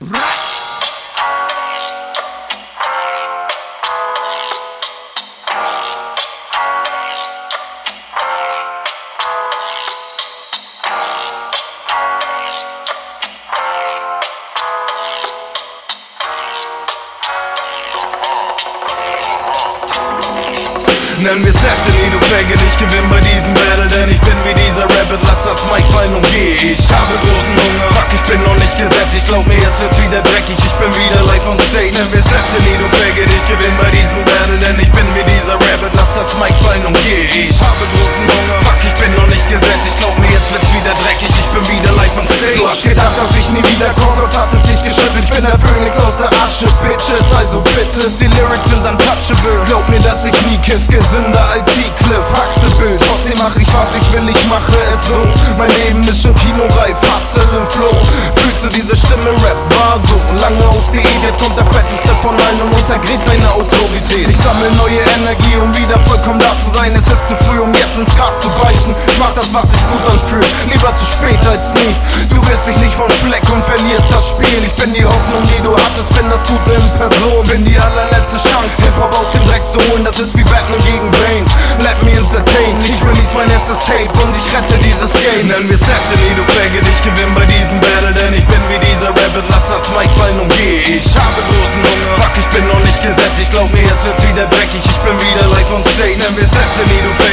Nenn mir's Destiny, du Fagge, ich gewinn bei diesem Battle Denn ich bin wie dieser Rabbit, lass das Mic fallen und Nenn mir's Destiny, du Fagge, ich gewinn bei diesem Battle Denn ich bin wie dieser Rabbit, lass das Mic fallen und geh. Ich habe großen Hunger, fuck, ich bin noch nicht gesättigt Glaub mir, jetzt wird's wieder dreckig, ich bin wieder live on stage. Du hast gedacht, dass ich nie wieder komm, Gott hat es dich geschüttelt. Ich bin der Phönix aus der Asche, Bitches, also bitte Die Lyrics sind untouchable. Glaub mir, dass ich nie kiff, gesünder als Heathcliff. Huxtable, trotzdem mach ich was ich will, ich mache es so. Mein Leben ist schon kinoreif, Hustle im Flow. Fühlst du diese Stimme, Rap Diät, jetzt kommt der fetteste von allen und untergräbt deine Autorität. Ich sammle neue Energie, um wieder vollkommen da zu sein. Es ist zu früh, um jetzt ins Gras zu beißen. Ich mach das, was sich gut anfühlt, lieber zu spät als nie. Du wirst dich nicht vom Fleck und verlierst das Spiel. Ich bin die Hoffnung, die du hattest, bin das Gute in Person. Bin die allerletzte Chance, Hip-Hop aus dem Dreck zu holen. Das ist wie Batman gegen Bane Let me entertain, ich release mein letztes Tape und ich rette dieses Game. Nenn mir's Destiny, du Faggot, ich gewinn bei diesem Battle Denn ich bin wie dieser Rabbit, lass das Mic fallen und geh. Ich habe großen Hunger, fuck, ich bin noch nicht gesättigt. Glaub mir, jetzt wird's wieder dreckig, ich bin wieder live on stage. Nenn mir's Destiny, du Faggot,